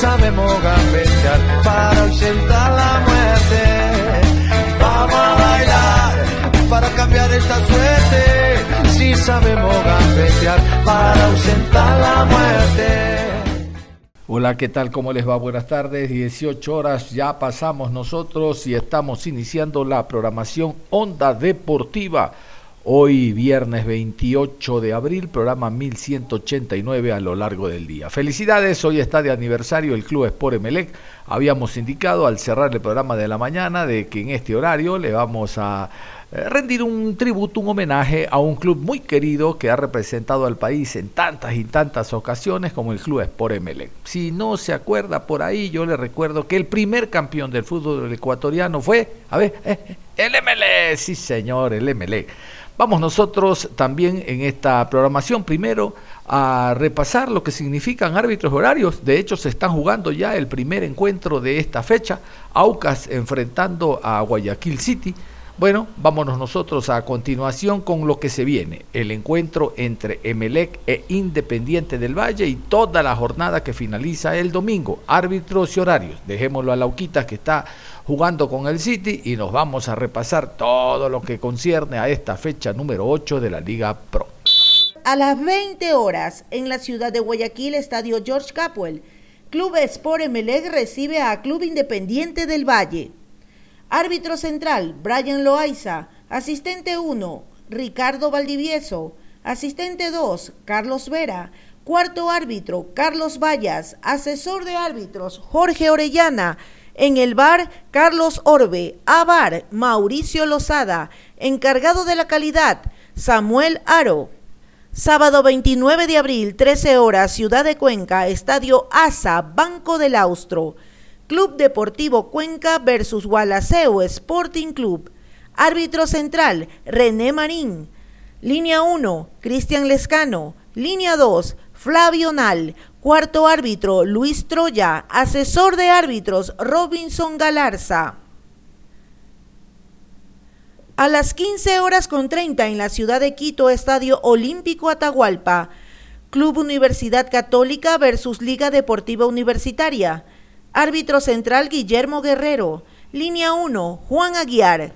Sabemos gambetear para ausentar la muerte. Vamos a bailar para cambiar esta suerte. Si sabemos gambetear para ausentar la muerte. Hola, ¿qué tal? ¿Cómo les va? Buenas tardes. 18 horas ya pasamos nosotros y estamos iniciando la programación Onda Deportiva Hoy viernes 28 de abril, programa 1189 a lo largo del día. Felicidades, hoy está de aniversario el Club Sport Emelec. Habíamos indicado al cerrar el programa de la mañana de que en este horario le vamos a eh, rendir un tributo, un homenaje a un club muy querido que ha representado al país en tantas y tantas ocasiones como el Club Sport Emelec. Si no se acuerda por ahí, yo le recuerdo que el primer campeón del fútbol ecuatoriano fue, a ver, eh, el Emelec, sí señor, el Emelec. Vamos nosotros también en esta programación primero a repasar lo que significan árbitros horarios. De hecho, se están jugando ya el primer encuentro de esta fecha, Aucas enfrentando a Guayaquil City. Bueno, vámonos nosotros a continuación con lo que se viene, el encuentro entre Emelec e Independiente del Valle y toda la jornada que finaliza el domingo, árbitros y horarios. Dejémoslo a Lauquita que está jugando con el City y nos vamos a repasar todo lo que concierne a esta fecha número 8 de la Liga Pro. A las 20 horas, en la ciudad de Guayaquil, Estadio George Capwell, Club Sport Emelec recibe a Club Independiente del Valle. Árbitro central, Brian Loaiza. Asistente 1, Ricardo Valdivieso. Asistente 2, Carlos Vera. Cuarto árbitro, Carlos Vallas. Asesor de árbitros, Jorge Orellana. En el bar, Carlos Orbe. A bar, Mauricio Lozada. Encargado de la calidad, Samuel Aro. Sábado 29 de abril, 13 horas, Ciudad de Cuenca, Estadio ASA, Banco del Austro. Club Deportivo Cuenca versus Gualaceo Sporting Club. Árbitro central, René Marín. Línea 1, Cristian Lescano. Línea 2, Flavio Nal. Cuarto árbitro, Luis Troya. Asesor de árbitros, Robinson Galarza. A las 15 horas con 30 en la ciudad de Quito, Estadio Olímpico Atahualpa. Club Universidad Católica versus Liga Deportiva Universitaria. Árbitro central Guillermo Guerrero. Línea 1, Juan Aguiar.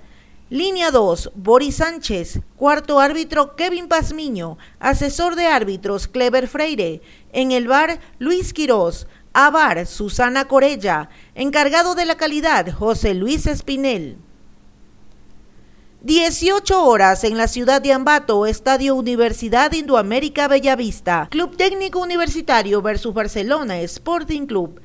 Línea 2, Boris Sánchez. Cuarto árbitro, Kevin Pazmiño. Asesor de árbitros, Clever Freire. En el bar, Luis Quirós. A bar, Susana Corella. Encargado de la calidad, José Luis Espinel. 18 horas en la ciudad de Ambato, Estadio Universidad Indoamérica Bellavista. Club Técnico Universitario versus Barcelona Sporting Club.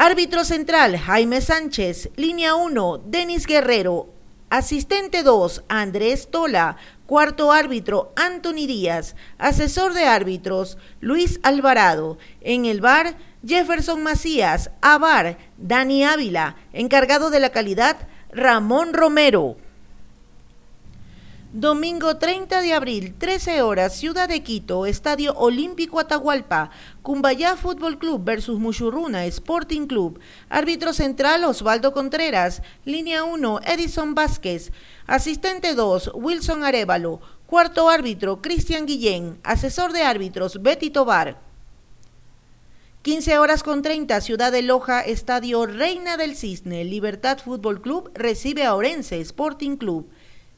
Árbitro central, Jaime Sánchez. Línea 1, Denis Guerrero. Asistente 2, Andrés Tola. Cuarto árbitro, Anthony Díaz. Asesor de árbitros, Luis Alvarado. En el bar, Jefferson Macías. A bar, Dani Ávila. Encargado de la calidad, Ramón Romero. Domingo 30 de abril, 13 horas, Ciudad de Quito, Estadio Olímpico Atahualpa, Cumbayá Fútbol Club versus Muchurruna Sporting Club, árbitro central Osvaldo Contreras, línea 1 Edison Vázquez, asistente 2 Wilson Arevalo, cuarto árbitro Cristian Guillén, asesor de árbitros Betty Tobar. 15 horas con 30, Ciudad de Loja, Estadio Reina del Cisne, Libertad Fútbol Club recibe a Orense Sporting Club.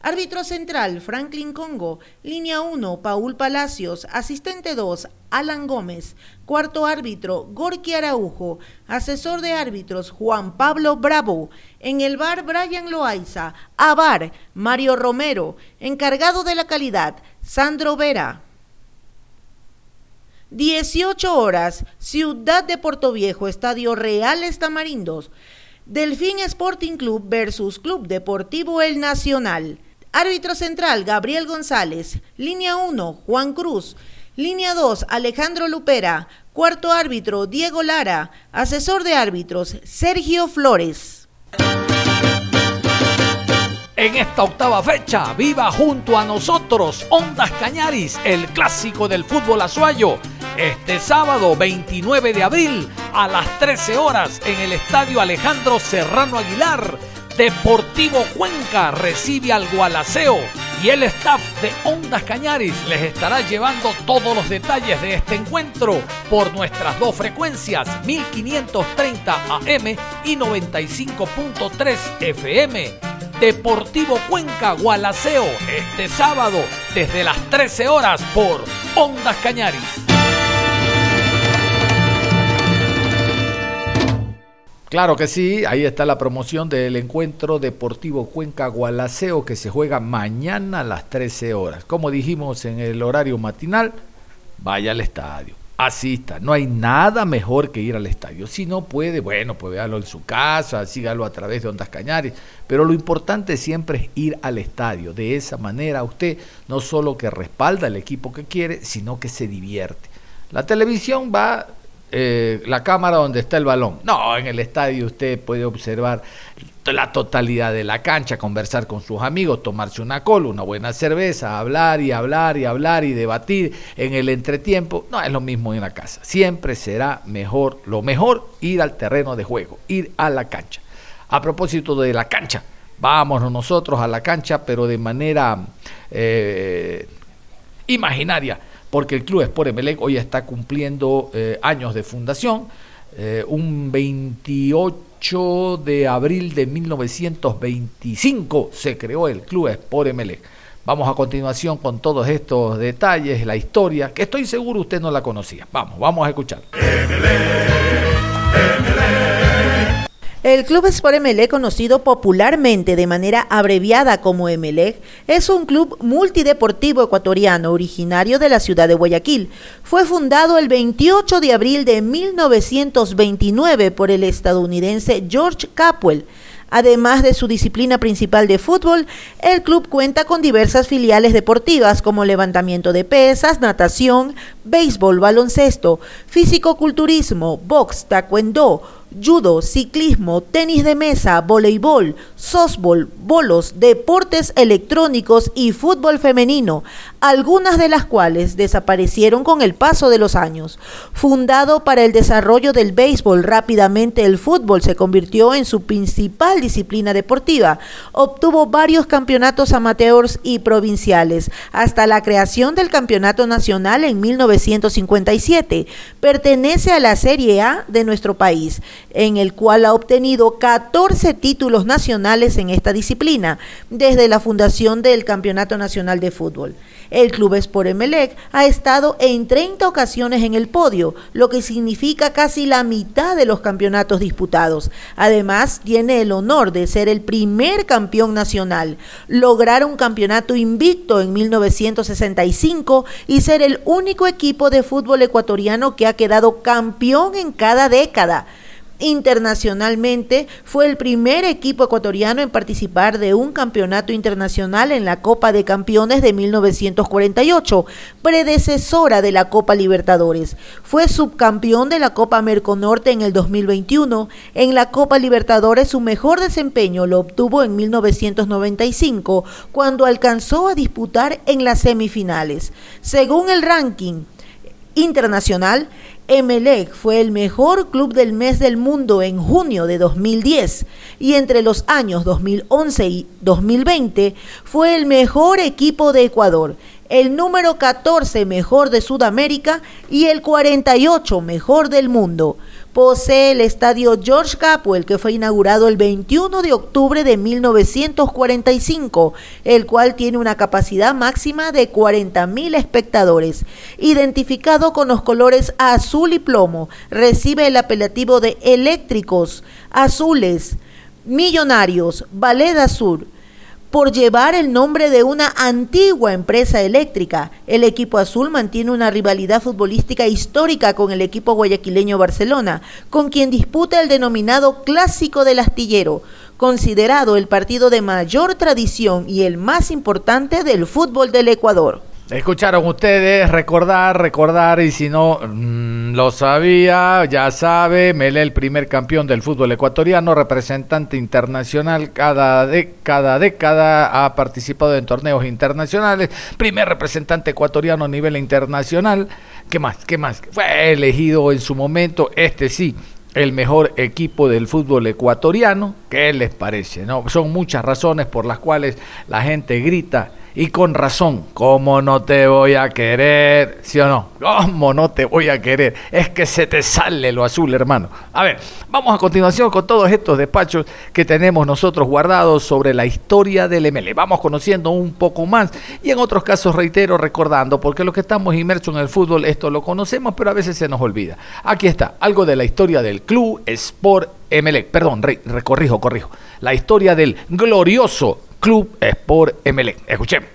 Árbitro central, Franklin Congo. Línea 1, Paul Palacios. Asistente 2, Alan Gómez. Cuarto árbitro, Gorky Araujo. Asesor de árbitros, Juan Pablo Bravo. En el bar, Brian Loaiza. A bar, Mario Romero. Encargado de la calidad, Sandro Vera. 18 horas, Ciudad de Puerto Viejo, Estadio Reales Tamarindos. Delfín Sporting Club versus Club Deportivo El Nacional. Árbitro central, Gabriel González. Línea 1, Juan Cruz. Línea 2, Alejandro Lupera. Cuarto árbitro, Diego Lara. Asesor de árbitros, Sergio Flores. En esta octava fecha, viva junto a nosotros Ondas Cañaris, el clásico del fútbol azuayo. Este sábado 29 de abril a las 13 horas en el Estadio Alejandro Serrano Aguilar Deportivo Cuenca recibe al Gualaceo y el staff de Ondas Cañaris les estará llevando todos los detalles de este encuentro por nuestras dos frecuencias 1530 AM y 95.3 FM. Deportivo Cuenca Gualaceo este sábado desde las 13 horas por Ondas Cañaris. Claro que sí, ahí está la promoción del encuentro deportivo Cuenca Gualaceo que se juega mañana a las 13 horas. Como dijimos en el horario matinal, vaya al estadio, asista. No hay nada mejor que ir al estadio. Si no puede, bueno, pues véalo en su casa, sígalo a través de Ondas Cañares. Pero lo importante siempre es ir al estadio. De esa manera usted no solo que respalda el equipo que quiere, sino que se divierte. La televisión va eh, la cámara donde está el balón. No, en el estadio usted puede observar la totalidad de la cancha, conversar con sus amigos, tomarse una cola, una buena cerveza, hablar y hablar y hablar y debatir en el entretiempo. No es lo mismo en la casa. Siempre será mejor, lo mejor, ir al terreno de juego, ir a la cancha. A propósito de la cancha, vámonos nosotros a la cancha, pero de manera eh, imaginaria porque el Club Sport Emelec hoy está cumpliendo eh, años de fundación. Eh, un 28 de abril de 1925 se creó el Club Sport Emelec. Vamos a continuación con todos estos detalles, la historia, que estoy seguro usted no la conocía. Vamos, vamos a escuchar. El Club Sport Emelec, conocido popularmente de manera abreviada como Emelec, es un club multideportivo ecuatoriano originario de la ciudad de Guayaquil. Fue fundado el 28 de abril de 1929 por el estadounidense George Capwell. Además de su disciplina principal de fútbol, el club cuenta con diversas filiales deportivas como levantamiento de pesas, natación, béisbol, baloncesto, físico-culturismo, box, taekwondo, judo, ciclismo, tenis de mesa, voleibol, softball, bolos, deportes electrónicos y fútbol femenino, algunas de las cuales desaparecieron con el paso de los años. Fundado para el desarrollo del béisbol, rápidamente el fútbol se convirtió en su principal disciplina deportiva. Obtuvo varios campeonatos amateurs y provinciales, hasta la creación del Campeonato Nacional en 1957. Pertenece a la Serie A de nuestro país en el cual ha obtenido 14 títulos nacionales en esta disciplina desde la fundación del Campeonato Nacional de Fútbol. El Club Sport Emelec ha estado en 30 ocasiones en el podio, lo que significa casi la mitad de los campeonatos disputados. Además, tiene el honor de ser el primer campeón nacional, lograr un campeonato invicto en 1965 y ser el único equipo de fútbol ecuatoriano que ha quedado campeón en cada década. Internacionalmente fue el primer equipo ecuatoriano en participar de un campeonato internacional en la Copa de Campeones de 1948, predecesora de la Copa Libertadores. Fue subcampeón de la Copa Merconorte en el 2021. En la Copa Libertadores su mejor desempeño lo obtuvo en 1995, cuando alcanzó a disputar en las semifinales. Según el ranking internacional, Emelec fue el mejor club del mes del mundo en junio de 2010 y entre los años 2011 y 2020 fue el mejor equipo de Ecuador, el número 14 mejor de Sudamérica y el 48 mejor del mundo posee el estadio George Capwell, que fue inaugurado el 21 de octubre de 1945, el cual tiene una capacidad máxima de 40.000 espectadores. Identificado con los colores azul y plomo, recibe el apelativo de eléctricos, azules, millonarios, Ballet Azul por llevar el nombre de una antigua empresa eléctrica. El equipo azul mantiene una rivalidad futbolística histórica con el equipo guayaquileño Barcelona, con quien disputa el denominado Clásico del Astillero, considerado el partido de mayor tradición y el más importante del fútbol del Ecuador. Escucharon ustedes, recordar, recordar, y si no mm, lo sabía, ya sabe, Mele, el primer campeón del fútbol ecuatoriano, representante internacional, cada, de, cada década ha participado en torneos internacionales, primer representante ecuatoriano a nivel internacional, ¿qué más? ¿Qué más? Fue elegido en su momento, este sí, el mejor equipo del fútbol ecuatoriano. ¿Qué les parece? No, son muchas razones por las cuales la gente grita y con razón, ¿cómo no te voy a querer? ¿Sí o no? ¿Cómo no te voy a querer? Es que se te sale lo azul, hermano. A ver, vamos a continuación con todos estos despachos que tenemos nosotros guardados sobre la historia del ML. Vamos conociendo un poco más y en otros casos, reitero, recordando, porque los que estamos inmersos en el fútbol, esto lo conocemos, pero a veces se nos olvida. Aquí está, algo de la historia del club Sport ML. Perdón, recorrijo, corrijo. La historia del glorioso Club Sport MLE. Escuchemos.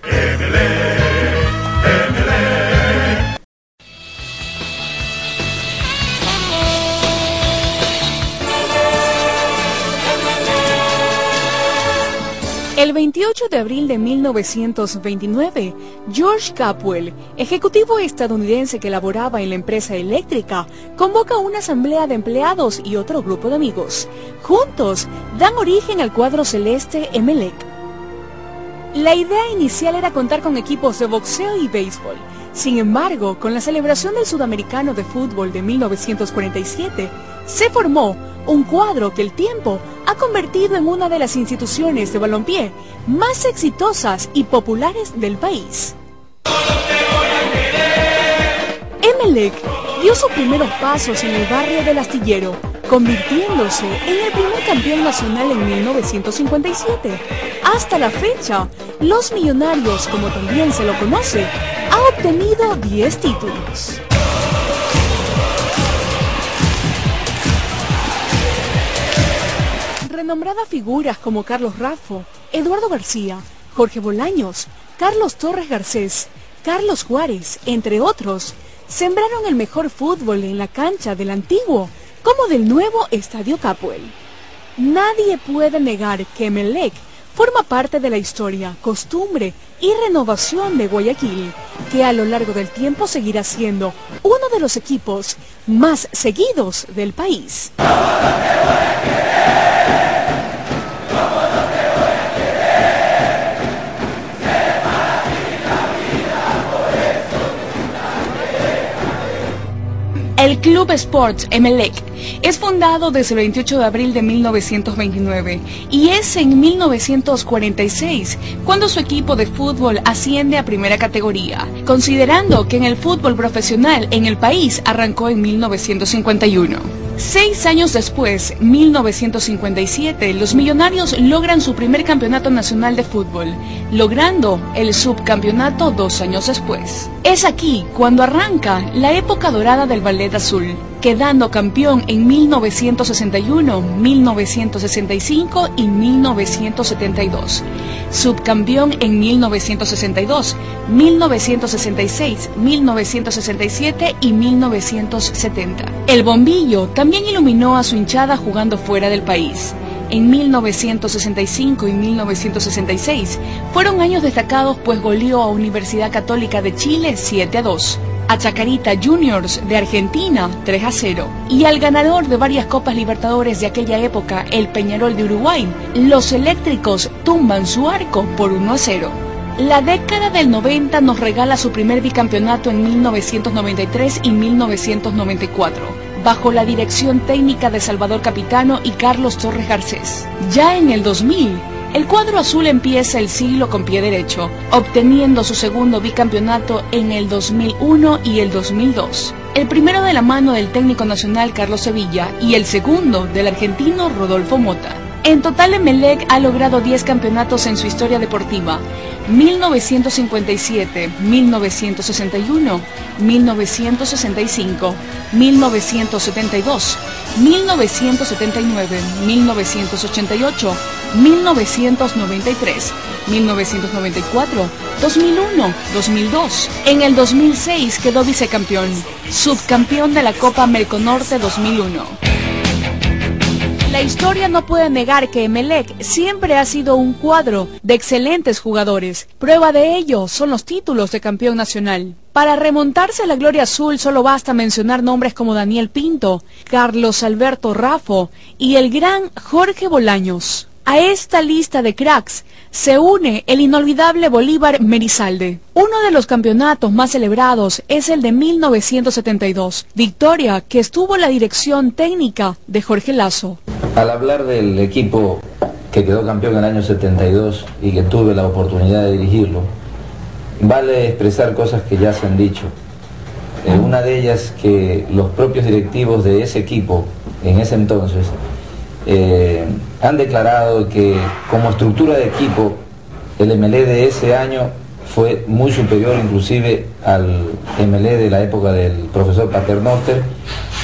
El 28 de abril de 1929, George Capwell, ejecutivo estadounidense que laboraba en la empresa eléctrica, convoca una asamblea de empleados y otro grupo de amigos. Juntos dan origen al cuadro celeste Emelec. La idea inicial era contar con equipos de boxeo y béisbol. Sin embargo, con la celebración del Sudamericano de Fútbol de 1947, se formó un cuadro que el tiempo ha convertido en una de las instituciones de balompié más exitosas y populares del país. Emelec dio sus primeros pasos en el barrio del Astillero, convirtiéndose en el primer campeón nacional en 1957. Hasta la fecha, los Millonarios, como también se lo conoce, ha obtenido 10 títulos. Renombradas figuras como Carlos Raffo, Eduardo García, Jorge Bolaños, Carlos Torres Garcés, Carlos Juárez, entre otros, sembraron el mejor fútbol en la cancha del antiguo como del nuevo Estadio Capuel. Nadie puede negar que Melec forma parte de la historia, costumbre y renovación de Guayaquil, que a lo largo del tiempo seguirá siendo uno de los equipos más seguidos del país. Club Sports Emelec es fundado desde el 28 de abril de 1929 y es en 1946 cuando su equipo de fútbol asciende a primera categoría, considerando que en el fútbol profesional en el país arrancó en 1951. Seis años después, 1957, los millonarios logran su primer campeonato nacional de fútbol, logrando el subcampeonato dos años después. Es aquí cuando arranca la época dorada del ballet azul, quedando campeón en 1961, 1965 y 1972. Subcampeón en 1962, 1966, 1967 y 1970. El bombillo también iluminó a su hinchada jugando fuera del país. En 1965 y 1966 fueron años destacados pues goleó a Universidad Católica de Chile 7 a 2 a Chacarita Juniors de Argentina 3 a 0 y al ganador de varias Copas Libertadores de aquella época, el Peñarol de Uruguay, los eléctricos tumban su arco por 1 a 0. La década del 90 nos regala su primer bicampeonato en 1993 y 1994, bajo la dirección técnica de Salvador Capitano y Carlos Torres Garcés. Ya en el 2000, el cuadro azul empieza el siglo con pie derecho, obteniendo su segundo bicampeonato en el 2001 y el 2002. El primero de la mano del técnico nacional Carlos Sevilla y el segundo del argentino Rodolfo Mota. En total, Emelec ha logrado 10 campeonatos en su historia deportiva. 1957, 1961, 1965, 1972, 1979, 1988, 1993, 1994, 2001, 2002. En el 2006 quedó vicecampeón, subcampeón de la Copa Merconorte 2001. La historia no puede negar que Emelec siempre ha sido un cuadro de excelentes jugadores. Prueba de ello son los títulos de campeón nacional. Para remontarse a la gloria azul solo basta mencionar nombres como Daniel Pinto, Carlos Alberto Rafo y el gran Jorge Bolaños. A esta lista de cracks se une el inolvidable Bolívar Merizalde. Uno de los campeonatos más celebrados es el de 1972, victoria que estuvo en la dirección técnica de Jorge Lazo. Al hablar del equipo que quedó campeón en el año 72 y que tuve la oportunidad de dirigirlo, vale expresar cosas que ya se han dicho. Eh, una de ellas que los propios directivos de ese equipo, en ese entonces, eh, han declarado que como estructura de equipo el MLE de ese año fue muy superior inclusive al MLE de la época del profesor Paternoster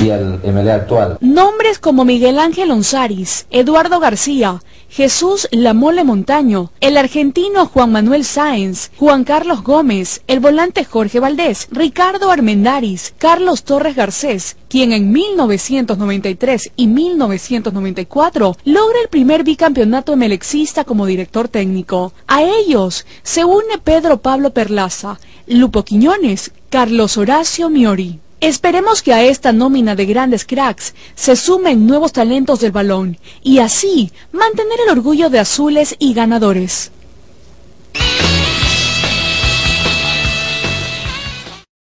y al MLE actual. Nombres como Miguel Ángel Onzaris, Eduardo García, Jesús Lamole Montaño, el argentino Juan Manuel Sáenz, Juan Carlos Gómez, el volante Jorge Valdés, Ricardo Armendaris, Carlos Torres Garcés, quien en 1993 y 1994 logra el primer bicampeonato emelexista como director técnico. A ellos se une Pedro Pablo Perlaza, Lupo Quiñones, Carlos Horacio Miori. Esperemos que a esta nómina de grandes cracks se sumen nuevos talentos del balón y así mantener el orgullo de azules y ganadores.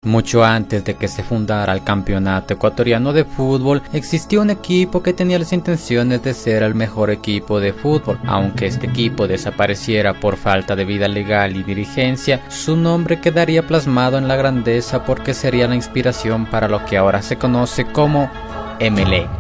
Mucho antes de que se fundara el campeonato ecuatoriano de fútbol, existía un equipo que tenía las intenciones de ser el mejor equipo de fútbol. Aunque este equipo desapareciera por falta de vida legal y dirigencia, su nombre quedaría plasmado en la grandeza porque sería la inspiración para lo que ahora se conoce como MLE.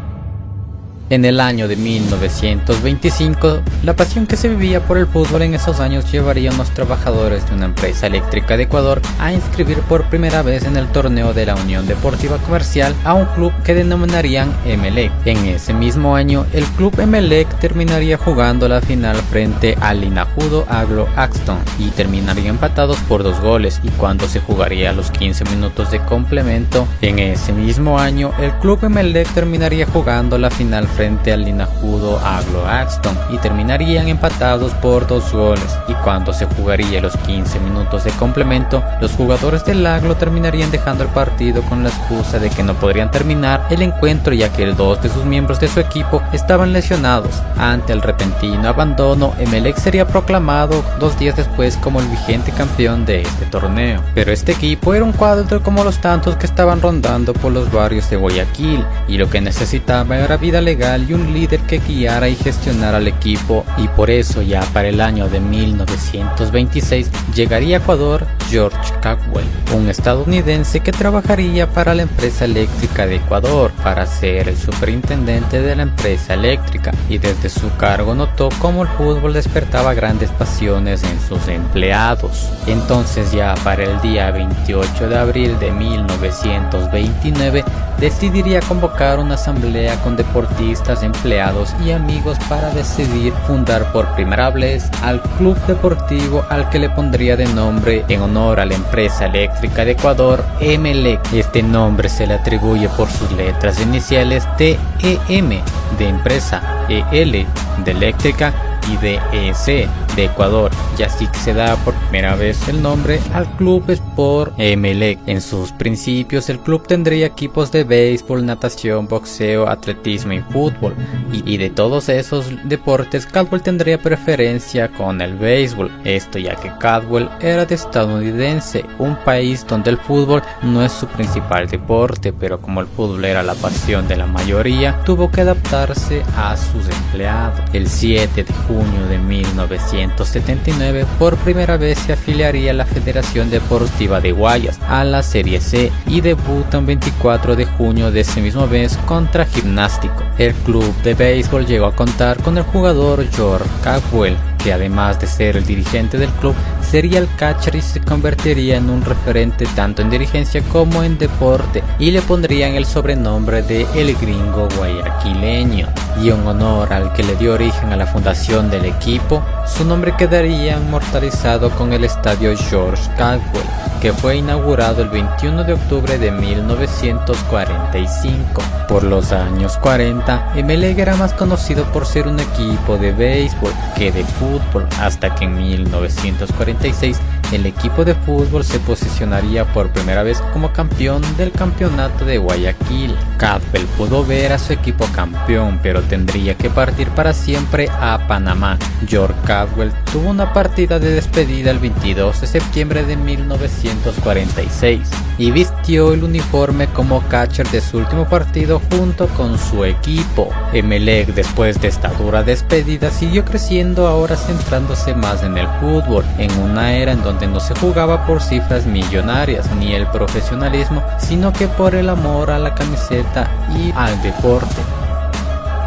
En el año de 1925, la pasión que se vivía por el fútbol en esos años llevaría a unos trabajadores de una empresa eléctrica de Ecuador a inscribir por primera vez en el torneo de la Unión Deportiva Comercial a un club que denominarían Emelec. En ese mismo año, el club Emelec terminaría jugando la final frente al Linajudo Aglo Axton y terminaría empatados por dos goles y cuando se jugaría los 15 minutos de complemento, en ese mismo año el club Emelec terminaría jugando la final frente al Linajudo Aglo Axton y terminarían empatados por dos goles y cuando se jugaría los 15 minutos de complemento los jugadores del Aglo terminarían dejando el partido con la excusa de que no podrían terminar el encuentro ya que dos de sus miembros de su equipo estaban lesionados. Ante el repentino abandono, Emelec sería proclamado dos días después como el vigente campeón de este torneo. Pero este equipo era un cuadro como los tantos que estaban rondando por los barrios de Guayaquil y lo que necesitaba era vida legal y un líder que guiara y gestionara al equipo y por eso ya para el año de 1926 llegaría a Ecuador George Cagwell, un estadounidense que trabajaría para la empresa eléctrica de Ecuador para ser el superintendente de la empresa eléctrica y desde su cargo notó cómo el fútbol despertaba grandes pasiones en sus empleados. Entonces ya para el día 28 de abril de 1929 decidiría convocar una asamblea con deportistas empleados y amigos para decidir fundar por primera vez al club deportivo al que le pondría de nombre en honor a la empresa eléctrica de Ecuador, EMELEC. Este nombre se le atribuye por sus letras iniciales TEM de empresa, EL de eléctrica y de EC de Ecuador, y así que se da por primera vez el nombre al Club Sport Emelec. En sus principios, el club tendría equipos de béisbol, natación, boxeo, atletismo y fútbol, y, de todos esos deportes, Cadwell tendría preferencia con el béisbol. Esto ya que Cadwell era de estadounidense, un país donde el fútbol no es su principal deporte, pero como el fútbol era la pasión de la mayoría, tuvo que adaptarse a sus empleados. El 7 de junio de 1979, por primera vez se afiliaría la Federación Deportiva de Guayas a la Serie C y debuta el 24 de junio de ese mismo mes contra Gimnástico. El club de béisbol llegó a contar con el jugador George Cagwell, que además de ser el dirigente del club, sería el catcher y se convertiría en un referente tanto en dirigencia como en deporte y le pondrían el sobrenombre de El Gringo Guayaquileño. Y en honor al que le dio origen a la fundación del equipo, su nombre quedaría inmortalizado con el estadio George Caldwell, que fue inaugurado el 21 de octubre de 1945. Por los años 40, Emelec era más conocido por ser un equipo de béisbol que de fútbol, hasta que en 1946 el equipo de fútbol se posicionaría por primera vez como campeón del campeonato de Guayaquil. Cadwell pudo ver a su equipo campeón, pero tendría que partir para siempre a Panamá. George Cadwell tuvo una partida de despedida el 22 de septiembre de 1946 y vistió el uniforme como catcher de su último partido junto con su equipo. Emelec después de esta dura despedida siguió creciendo ahora centrándose más en el fútbol, en una era en donde no se jugaba por cifras millonarias ni el profesionalismo, sino que por el amor a la camiseta y al deporte.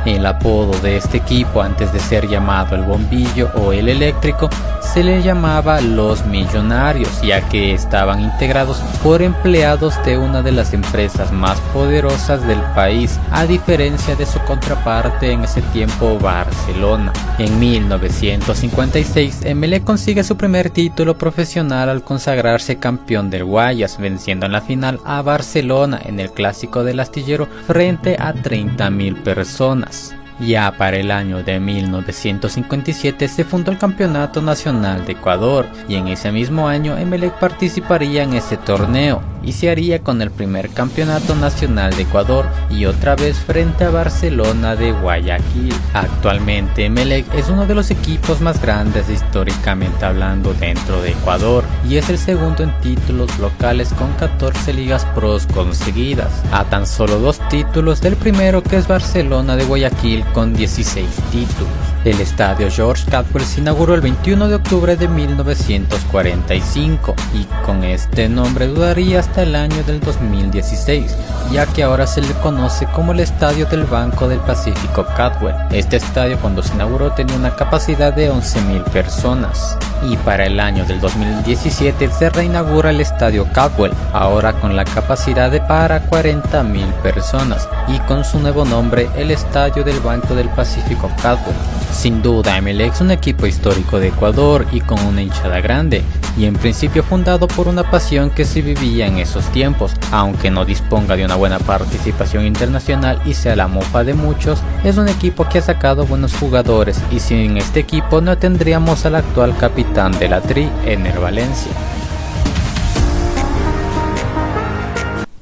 El apodo de este equipo antes de ser llamado el bombillo o el eléctrico se le llamaba los millonarios ya que estaban integrados por empleados de una de las empresas más poderosas del país a diferencia de su contraparte en ese tiempo Barcelona. En 1956 MLE consigue su primer título profesional al consagrarse campeón del Guayas venciendo en la final a Barcelona en el clásico del astillero frente a 30.000 personas. Comics. Ya para el año de 1957 se fundó el Campeonato Nacional de Ecuador y en ese mismo año Emelec participaría en ese torneo y se haría con el primer Campeonato Nacional de Ecuador y otra vez frente a Barcelona de Guayaquil. Actualmente Emelec es uno de los equipos más grandes históricamente hablando dentro de Ecuador y es el segundo en títulos locales con 14 ligas pros conseguidas, a tan solo dos títulos del primero que es Barcelona de Guayaquil con 16 títulos. El estadio George Cadwell se inauguró el 21 de octubre de 1945 y con este nombre duraría hasta el año del 2016, ya que ahora se le conoce como el Estadio del Banco del Pacífico Cadwell. Este estadio cuando se inauguró tenía una capacidad de 11.000 personas y para el año del 2017 se reinaugura el Estadio Cadwell, ahora con la capacidad de para 40.000 personas y con su nuevo nombre el Estadio del Banco del Pacífico Cadwell. Sin duda, MLX es un equipo histórico de Ecuador y con una hinchada grande, y en principio fundado por una pasión que se vivía en esos tiempos, aunque no disponga de una buena participación internacional y sea la mofa de muchos, es un equipo que ha sacado buenos jugadores y sin este equipo no tendríamos al actual capitán de la Tri, Ener Valencia.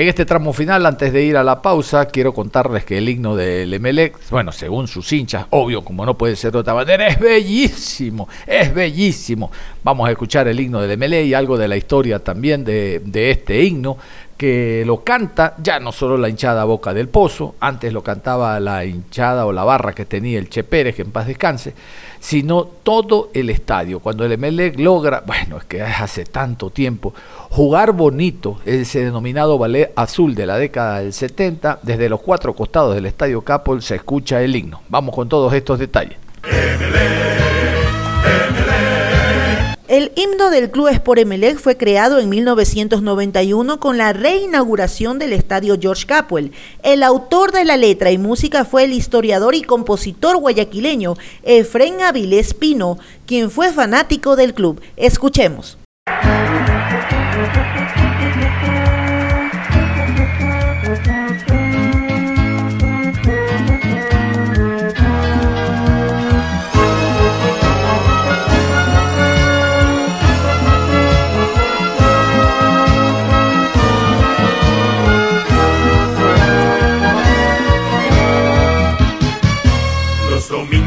En este tramo final, antes de ir a la pausa, quiero contarles que el himno del Emelec, bueno, según sus hinchas, obvio, como no puede ser de otra manera, es bellísimo, es bellísimo. Vamos a escuchar el himno del Emelec y algo de la historia también de, de este himno, que lo canta ya no solo la hinchada Boca del Pozo, antes lo cantaba la hinchada o la barra que tenía el Che Pérez, que en paz descanse, sino todo el estadio. Cuando el Emelec logra, bueno, es que hace tanto tiempo, jugar bonito, ese denominado ballet azul de la década del 70, desde los cuatro costados del estadio Capol se escucha el himno. Vamos con todos estos detalles. El himno del Club Sport Emelec fue creado en 1991 con la reinauguración del estadio George Capwell. El autor de la letra y música fue el historiador y compositor guayaquileño Efren Avilés Pino, quien fue fanático del club. Escuchemos.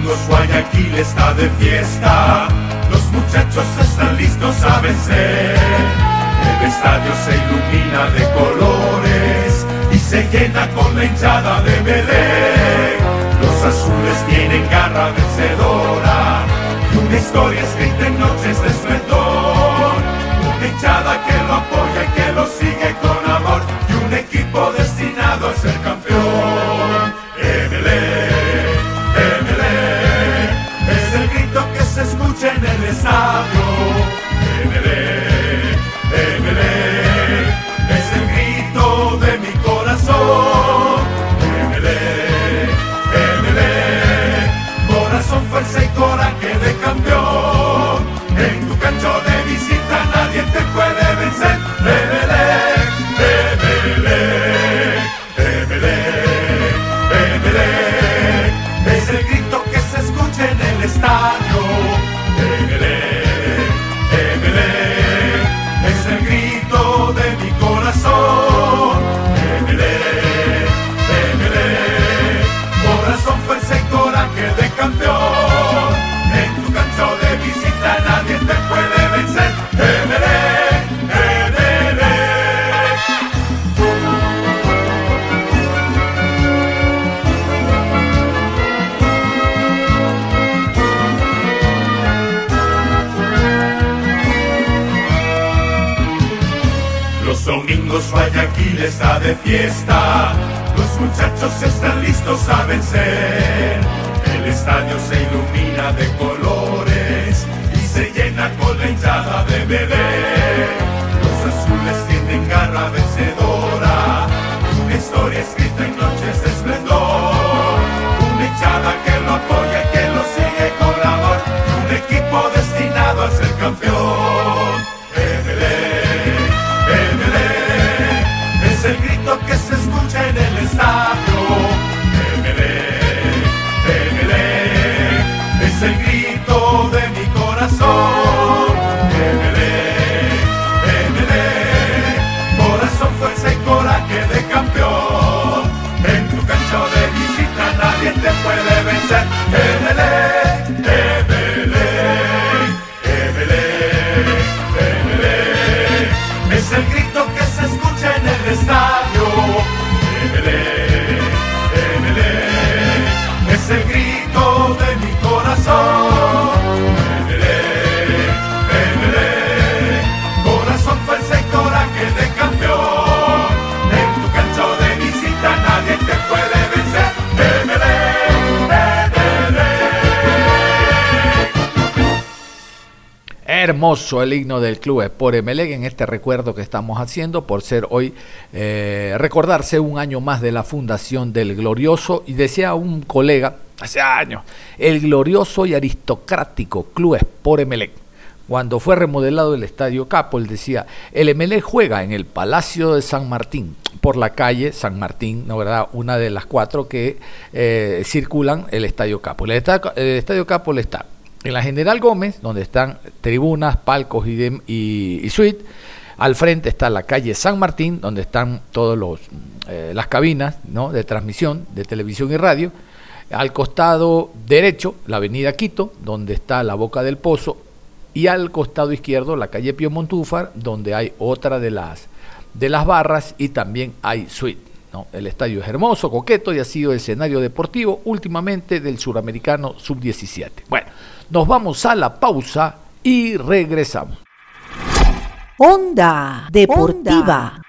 Guayaquil está de fiesta, los muchachos están listos a vencer. El estadio se ilumina de colores y se llena con la hinchada de Belén. Los azules tienen garra vencedora y una historia escrita en noches de esplendor. Una hinchada que lo apoya y que lo sigue con amor y un equipo destinado a ser campeón. Muchachos están listos a vencer. El estadio se ilumina de colores y se llena con la hinchada de beber. Los azules tienen garra vencedora, una historia escrita en noches de esplendor, una hinchada que lo apoya y que lo sigue con amor, un equipo destinado a ser campeón. El himno del Club Sport Emelec en este recuerdo que estamos haciendo por ser hoy eh, recordarse un año más de la fundación del glorioso y decía un colega hace años el glorioso y aristocrático Club Sport Emelec. Cuando fue remodelado el Estadio Capo, él decía, el Emelec juega en el Palacio de San Martín, por la calle San Martín, ¿no verdad? Una de las cuatro que eh, circulan el Estadio Capo. El Estadio, el Estadio Capo está en la General Gómez, donde están tribunas, palcos y, y, suite. Al frente está la calle San Martín, donde están todas las cabinas ¿no? de transmisión de televisión y radio. Al costado derecho, la avenida Quito, donde está la Boca del Pozo. Y al costado izquierdo, la calle Pío Montúfar, donde hay otra de las, de las barras y también hay suite. ¿No? El estadio es hermoso, coqueto y ha sido escenario deportivo últimamente del suramericano sub-17. Bueno, nos vamos a la pausa y regresamos. Onda Deportiva.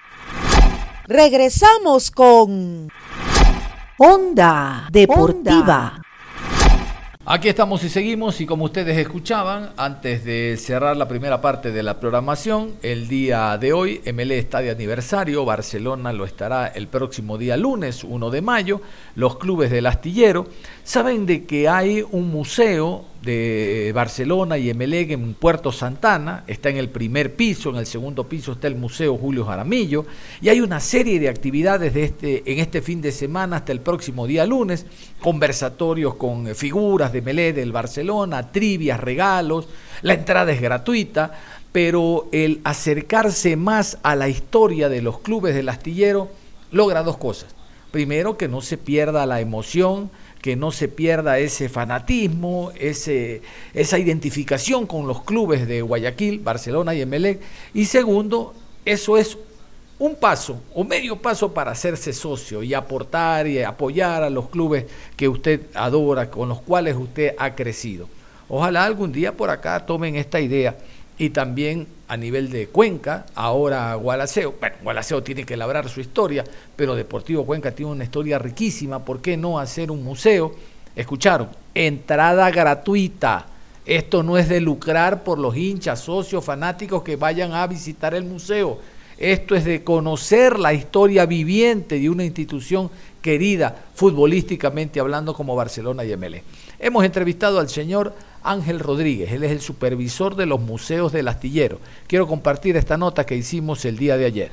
Regresamos con Onda Deportiva. Aquí estamos y seguimos y como ustedes escuchaban, antes de cerrar la primera parte de la programación, el día de hoy MLE está de aniversario, Barcelona lo estará el próximo día lunes, 1 de mayo, los clubes del astillero. Saben de que hay un museo de Barcelona y Emelec en Puerto Santana, está en el primer piso, en el segundo piso está el Museo Julio Jaramillo, y hay una serie de actividades de este, en este fin de semana hasta el próximo día lunes, conversatorios con figuras de Emelec del Barcelona, trivias, regalos, la entrada es gratuita, pero el acercarse más a la historia de los clubes del astillero logra dos cosas. Primero, que no se pierda la emoción, que no se pierda ese fanatismo, ese, esa identificación con los clubes de Guayaquil, Barcelona y Emelec. Y segundo, eso es un paso o medio paso para hacerse socio y aportar y apoyar a los clubes que usted adora, con los cuales usted ha crecido. Ojalá algún día por acá tomen esta idea y también a nivel de Cuenca, ahora Gualaceo. Bueno, Gualaceo tiene que labrar su historia, pero Deportivo Cuenca tiene una historia riquísima. ¿Por qué no hacer un museo? Escucharon, entrada gratuita. Esto no es de lucrar por los hinchas, socios, fanáticos que vayan a visitar el museo. Esto es de conocer la historia viviente de una institución querida futbolísticamente hablando como Barcelona y MLE. Hemos entrevistado al señor Ángel Rodríguez, él es el supervisor de los museos del astillero. Quiero compartir esta nota que hicimos el día de ayer.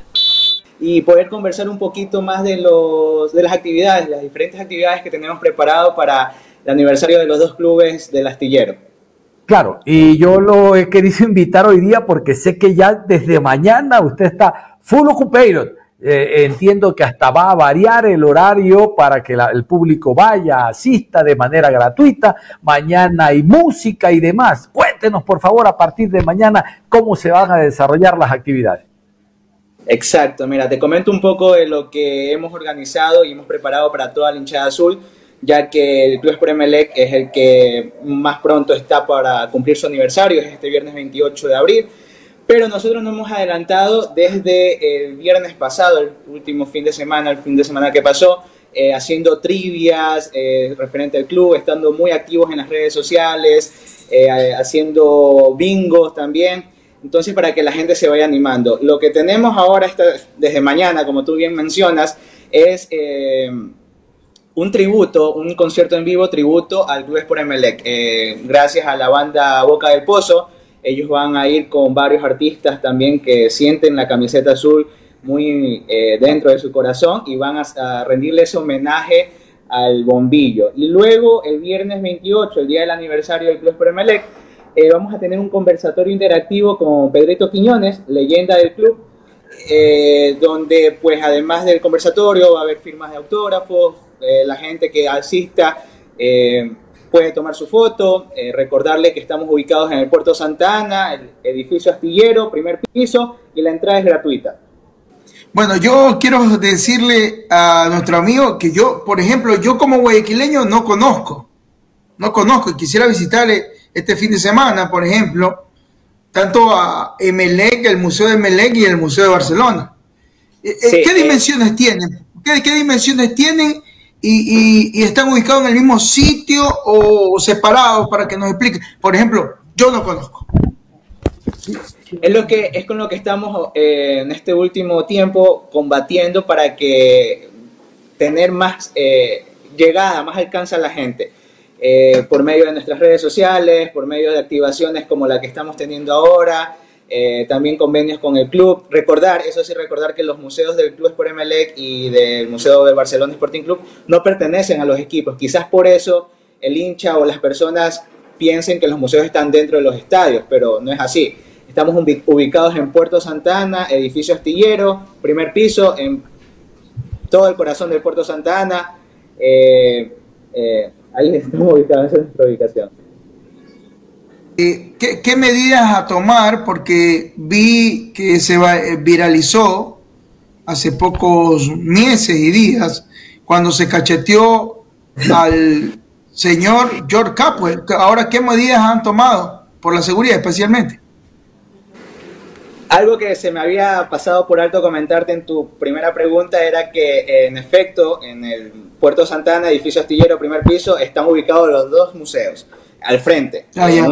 Y poder conversar un poquito más de, los, de las actividades, las diferentes actividades que tenemos preparado para el aniversario de los dos clubes del astillero. Claro, y yo lo he querido invitar hoy día porque sé que ya desde mañana usted está full occupated. Eh, entiendo que hasta va a variar el horario para que el público vaya, asista de manera gratuita. Mañana hay música y demás. Cuéntenos, por favor, a partir de mañana cómo se van a desarrollar las actividades. Exacto, mira, te comento un poco de lo que hemos organizado y hemos preparado para toda la hinchada azul, ya que el Club Sport Emelec es el que más pronto está para cumplir su aniversario, es este viernes 28 de abril. Pero nosotros nos hemos adelantado desde el viernes pasado, el último fin de semana, el fin de semana que pasó, eh, haciendo trivias eh, referente al club, estando muy activos en las redes sociales, eh, haciendo bingos también. Entonces, para que la gente se vaya animando. Lo que tenemos ahora, desde mañana, como tú bien mencionas, es un tributo, un concierto en vivo tributo al Club Sport Emelec. gracias a la banda Boca del Pozo, ellos van a ir con varios artistas también que sienten la camiseta azul muy eh, dentro de su corazón y van a, rendirle ese homenaje al bombillo. Y luego el viernes 28, el día del aniversario del Club Premelec, eh, vamos a tener un conversatorio interactivo con Pedrito Quiñones, leyenda del club, eh, donde pues además del conversatorio va a haber firmas de autógrafos, la gente que asista puede tomar su foto, recordarle que estamos ubicados en el Puerto Santa Ana, el edificio astillero, primer piso, y la entrada es gratuita. Bueno, yo quiero decirle a nuestro amigo que yo, por ejemplo, yo como guayaquileño no conozco, no conozco y quisiera visitarle este fin de semana, por ejemplo, tanto a Emelec, el Museo de Emelec y el Museo de Barcelona. Eh, eh, ¿Qué eh, dimensiones tienen? ¿Qué, dimensiones tienen y, están ubicados en el mismo sitio o separados para que nos explique? Por ejemplo, yo no conozco. Es, lo que, es con lo que estamos eh, en este último tiempo combatiendo para que tener más eh, llegada, más alcance a la gente. Eh, por medio de nuestras redes sociales, por medio de activaciones como la que estamos teniendo ahora, también convenios con el club. Recordar, eso sí, recordar que los museos del Club Sport Emelec y del Museo del Barcelona Sporting Club no pertenecen a los equipos. Quizás por eso el hincha o las personas piensen que los museos están dentro de los estadios, pero no es así. Estamos ubicados en Puerto Santana, edificio astillero, primer piso, en todo el corazón del Puerto Santana. Eh, eh, ahí estamos ubicados, esa es nuestra ubicación. Eh, ¿Qué, medidas a tomar? Porque vi que se viralizó hace pocos meses y días cuando se cacheteó al señor George Capwell. Ahora, ¿qué medidas han tomado por la seguridad especialmente? Algo que se me había pasado por alto comentarte en tu primera pregunta era que, en efecto, en el Puerto Santana, edificio astillero, primer piso, están ubicados los dos museos al frente. Ah, en,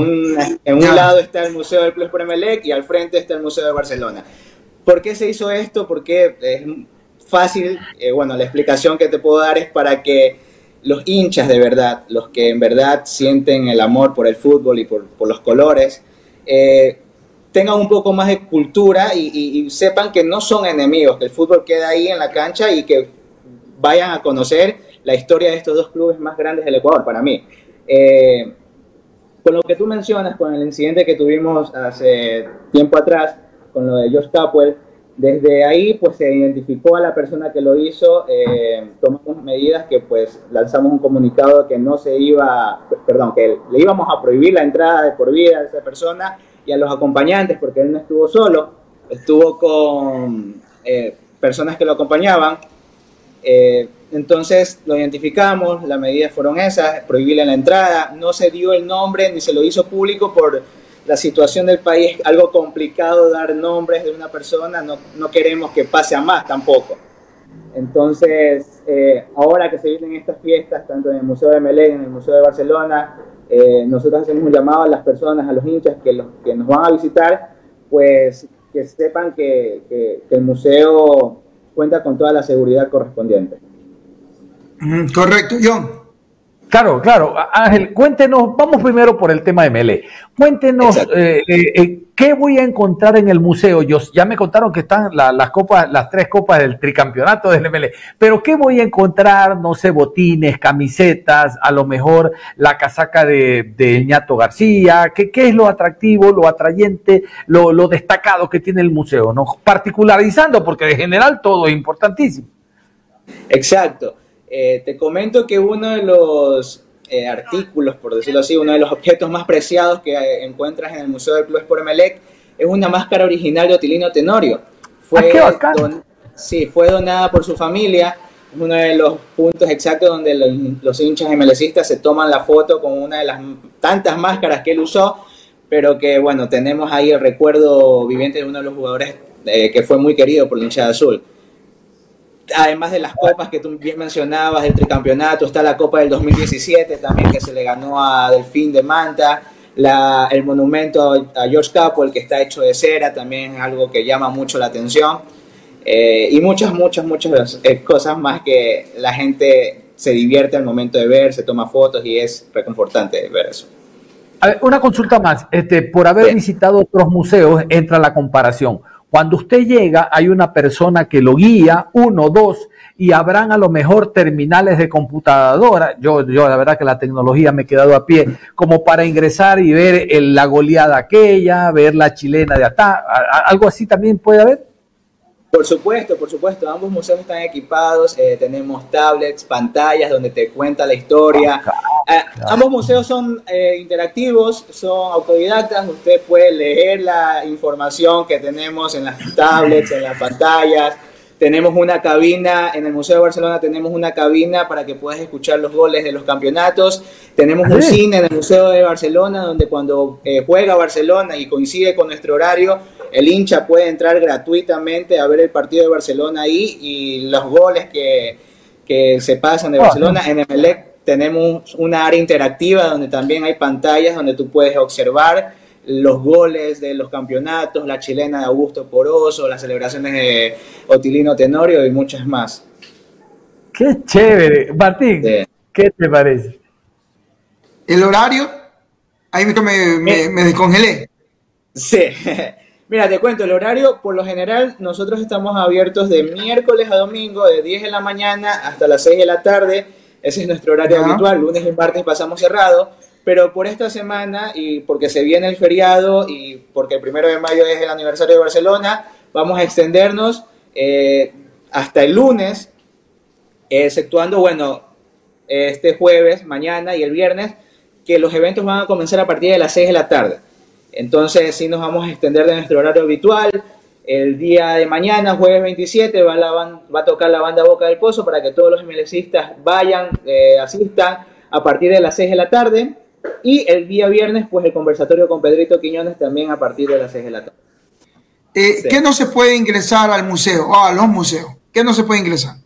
un, lado está el Museo del Club Premelec y al frente está el Museo de Barcelona. ¿Por qué se hizo esto? Porque es fácil, eh, bueno, la explicación que te puedo dar es para que los hinchas de verdad, los que en verdad sienten el amor por el fútbol y por, por los colores, eh, tengan un poco más de cultura y, sepan que no son enemigos, que el fútbol queda ahí en la cancha y que vayan a conocer la historia de estos dos clubes más grandes del Ecuador para mí. Eh, con lo que tú mencionas, con el incidente que tuvimos hace tiempo atrás, con lo de Josh Capwell, desde ahí pues se identificó a la persona que lo hizo, eh, tomamos medidas que pues lanzamos un comunicado que no se iba, perdón, que le íbamos a prohibir la entrada de por vida a esa persona y a los acompañantes, porque él no estuvo solo, estuvo con eh, personas que lo acompañaban. Eh, entonces lo identificamos, las medidas fueron esas, prohibirle la entrada, no se dio el nombre ni se lo hizo público por la situación del país, algo complicado dar nombres de una persona, no, no queremos que pase a más tampoco. Entonces, eh, ahora que se vienen estas fiestas, tanto en el Museo de Melén, en el Museo de Barcelona, eh, nosotros hacemos un llamado a las personas, a los hinchas que, los, que nos van a visitar, pues que sepan que, que, el museo cuenta con toda la seguridad correspondiente. Correcto, John. Claro, claro. Ángel, cuéntenos, vamos primero por el tema de Mele. Cuéntenos eh, eh, eh, qué voy a encontrar en el museo. Yo, ya me contaron que están las copas, las tres copas del tricampeonato del MLE, pero qué voy a encontrar, no sé, botines, camisetas, a lo mejor la casaca de, de Ñato García. ¿Qué, ¿Qué es lo atractivo, lo atrayente, lo, lo destacado que tiene el museo? ¿no? Particularizando, porque de general todo es importantísimo. Exacto. Eh, te comento que uno de los eh, artículos, por decirlo así, uno de los objetos más preciados que eh, encuentras en el Museo del Club Sport Emelec es una máscara original de Otilino Tenorio. Fue, ah, sí, fue donada por su familia. Es uno de los puntos exactos donde los, hinchas emelecistas se toman la foto con una de las tantas máscaras que él usó. pero que bueno, tenemos ahí el recuerdo viviente de uno de los jugadores eh, que fue muy querido por la hinchada azul. Además de las copas que tú bien mencionabas, el tricampeonato, está la Copa del 2017 también que se le ganó a Delfín de Manta, la, el monumento a George Capwell que está hecho de cera, también es algo que llama mucho la atención. Eh, y muchas, muchas, muchas eh, cosas más que la gente se divierte al momento de ver, se toma fotos y es reconfortante ver eso. A ver, una consulta más. Este, por haber visitado otros museos, entra la comparación. Cuando usted llega, hay una persona que lo guía, uno, dos, y habrán a lo mejor terminales de computadora. Yo, yo la verdad que la tecnología me he quedado a pie, como para ingresar y ver la goleada aquella, ver la chilena de acá. ¿Algo así también puede haber? Por supuesto, por supuesto, ambos museos están equipados, eh, tenemos tablets, pantallas donde te cuenta la historia. Eh, ambos museos son eh, interactivos, son autodidactas, usted puede leer la información que tenemos en las tablets, en las pantallas. Tenemos una cabina, en el Museo de Barcelona tenemos una cabina para que puedas escuchar los goles de los campeonatos. Tenemos un cine en el Museo de Barcelona donde cuando juega Barcelona y coincide con nuestro horario, el hincha puede entrar gratuitamente a ver el partido de Barcelona ahí y los goles que, se pasan de ah, Barcelona. En Emelec tenemos una área interactiva donde también hay pantallas donde tú puedes observar los goles de los campeonatos, la chilena de Augusto Poroso, las celebraciones de Otilino Tenorio y muchas más. Qué chévere. Martín, ¿qué te parece? El horario, ahí me, me, me descongelé. Sí, Mira, te cuento, el horario, por lo general, nosotros estamos abiertos de miércoles a domingo, de 10 de la mañana hasta las 6 de la tarde. Ese es nuestro horario habitual. Lunes y martes pasamos cerrado. Pero por esta semana, y porque se viene el feriado y porque el primero de mayo es el aniversario de Barcelona, vamos a extendernos eh, hasta el lunes, exceptuando, bueno, este jueves, mañana y el viernes, que los eventos van a comenzar a partir de las 6 de la tarde. Entonces, sí nos vamos a extender de nuestro horario habitual. El día de mañana, jueves 27, va, va a tocar la banda Boca del Pozo para que todos los MLCistas vayan, eh, asistan a partir de las 6 de la tarde. Y el día viernes, pues el conversatorio con Pedrito Quiñones también a partir de las 6 de la tarde. Eh, ¿Qué no se puede ingresar al museo o a los museos? ¿Qué no se puede ingresar?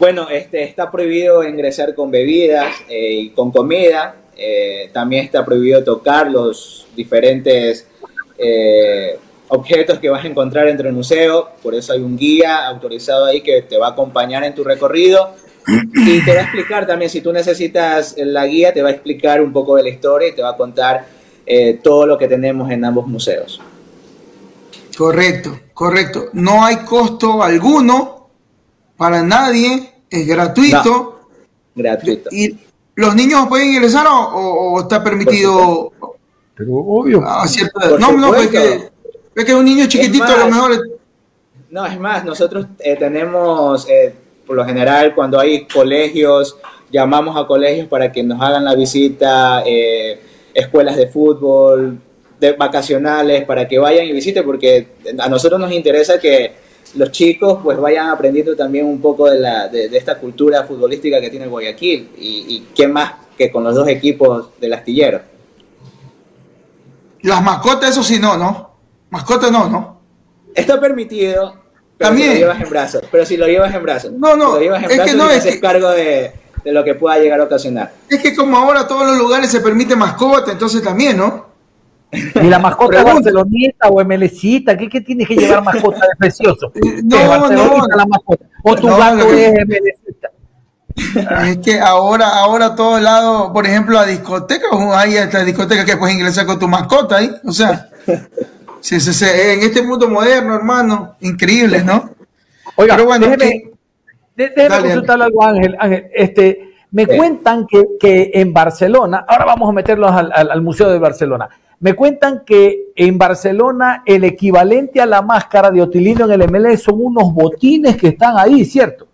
Bueno, este, está prohibido ingresar con bebidas eh, y con comida. Eh, también está prohibido tocar los diferentes eh, objetos que vas a encontrar dentro del museo, por eso hay un guía autorizado ahí que te va a acompañar en tu recorrido y te va a explicar también, si tú necesitas la guía, te va a explicar un poco de la historia y te va a contar eh, todo lo que tenemos en ambos museos. Correcto, correcto. No hay costo alguno para nadie, es gratuito. gratuito. Y, ¿Los niños pueden ingresar o, está permitido? Pero obvio. no, no, es que, es que un niño chiquitito a lo mejor. No, es más, nosotros eh, tenemos, eh, por lo general, cuando hay colegios, llamamos a colegios para que nos hagan la visita, eh, escuelas de fútbol, de vacacionales, para que vayan y visiten, porque a nosotros nos interesa que los chicos pues vayan aprendiendo también un poco de, la, de, esta cultura futbolística que tiene Guayaquil y, y qué más que con los dos equipos del astillero. Las mascotas, eso sí, no, ¿no? Mascotas no, ¿no? Está permitido, pero También. si lo llevas en brazos. Pero si lo llevas en brazos. No, no, si lo llevas en es brazos, que no, y es haces cargo de, de lo que pueda llegar a ocasionar. Es que como ahora todos los lugares se permite mascota, entonces también, ¿no? Ni la mascota barcelonista o MLCita, ¿qué, ¿qué tienes que llevar mascota de precioso? No, no, la mascota. O tu No, gato que- es MLCita. Es que ahora, ahora a todos lados, por ejemplo, a discotecas, hay esta discoteca que puedes ingresar con tu mascota ahí. O sea, sí, sí, sí, en este mundo moderno, hermano, increíble, ¿no? Oiga, Pero bueno, déjeme, déjeme dale, consultarle algo, Ángel. Ángel, este, me cuentan que, que en Barcelona, ahora vamos a meterlos al, al- al Museo de Barcelona. Me cuentan que en Barcelona el equivalente a la máscara de Otilino en el MLE son unos botines que están ahí, ¿cierto?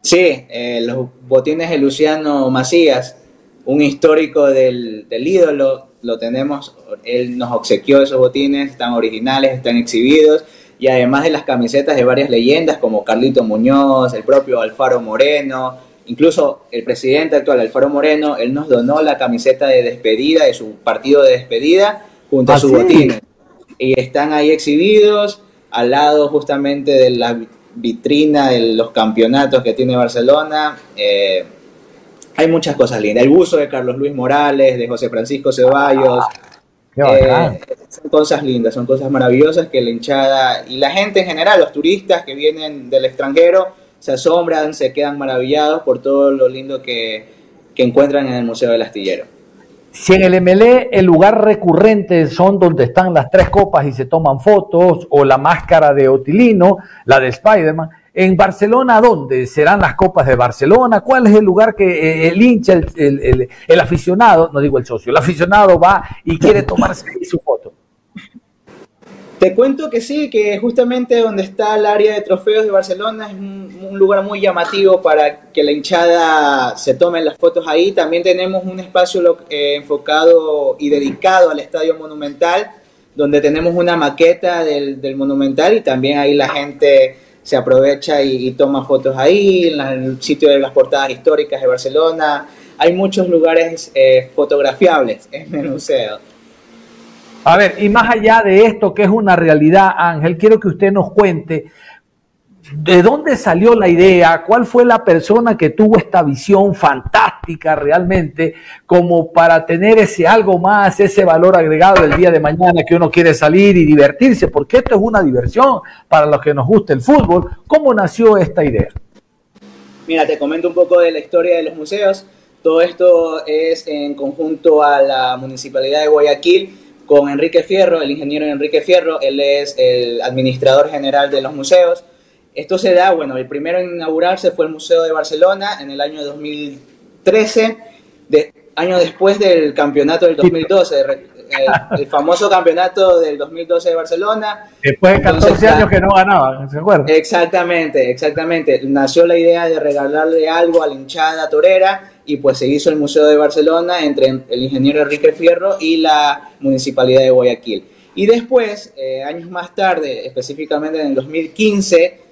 Sí, eh, los botines de Luciano Macías, un histórico del, del ídolo, lo tenemos, él nos obsequió esos botines, están originales, están exhibidos, y además de las camisetas de varias leyendas como Carlito Muñoz, el propio Alfaro Moreno, incluso el presidente actual, Alfaro Moreno, él nos donó la camiseta de despedida de su partido de despedida junto a ¿Ah, sus sí? botines. Y están ahí exhibidos al lado justamente de la vitrina de los campeonatos que tiene Barcelona. Eh, hay muchas cosas lindas. El buzo de Carlos Luis Morales, de José Francisco Ceballos. Eh, son cosas lindas, son cosas maravillosas que la hinchada y la gente en general, los turistas que vienen del extranjero, se asombran, se quedan maravillados por todo lo lindo que, que encuentran en el Museo del Astillero. Si en el MLE el lugar recurrente son donde están las tres copas y se toman fotos, o la máscara de Otilino, la de Spider-Man, en Barcelona, ¿dónde serán las copas de Barcelona? ¿Cuál es el lugar que eh, el hincha, el, el- el- el aficionado, no digo el socio, el aficionado va y quiere tomarse su foto? Te cuento que sí, que justamente donde está el área de trofeos de Barcelona es un, lugar muy llamativo para que la hinchada se tome las fotos ahí. También tenemos un espacio eh, enfocado y dedicado al Estadio Monumental, donde tenemos una maqueta del, del Monumental y también ahí la gente se aprovecha y, toma fotos ahí, en el sitio de las portadas históricas de Barcelona. Hay muchos lugares eh, fotografiables en el museo. A ver, y más allá de esto que es una realidad, Ángel, quiero que usted nos cuente de dónde salió la idea, cuál fue la persona que tuvo esta visión fantástica realmente como para tener ese algo más, ese valor agregado el día de mañana que uno quiere salir y divertirse, porque esto es una diversión para los que nos gusta el fútbol. ¿Cómo nació esta idea? Mira, te comento un poco de la historia de los museos. Todo esto es en conjunto a la Municipalidad de Guayaquil con Enrique Fierro, el ingeniero Enrique Fierro, él es el administrador general de los museos. Esto se da, bueno, el primero en inaugurarse fue el Museo de Barcelona en el año 2013, de, año después del campeonato del 2012, re- el, el famoso campeonato del 2012 de Barcelona. Después de 14 Entonces, años que no ganaban, ¿se acuerdan? Exactamente, exactamente. Nació la idea de regalarle algo a la hinchada torera y pues se hizo el Museo de Barcelona entre el ingeniero Enrique Fierro y la Municipalidad de Guayaquil. Y después, eh, años más tarde, específicamente en el 2015,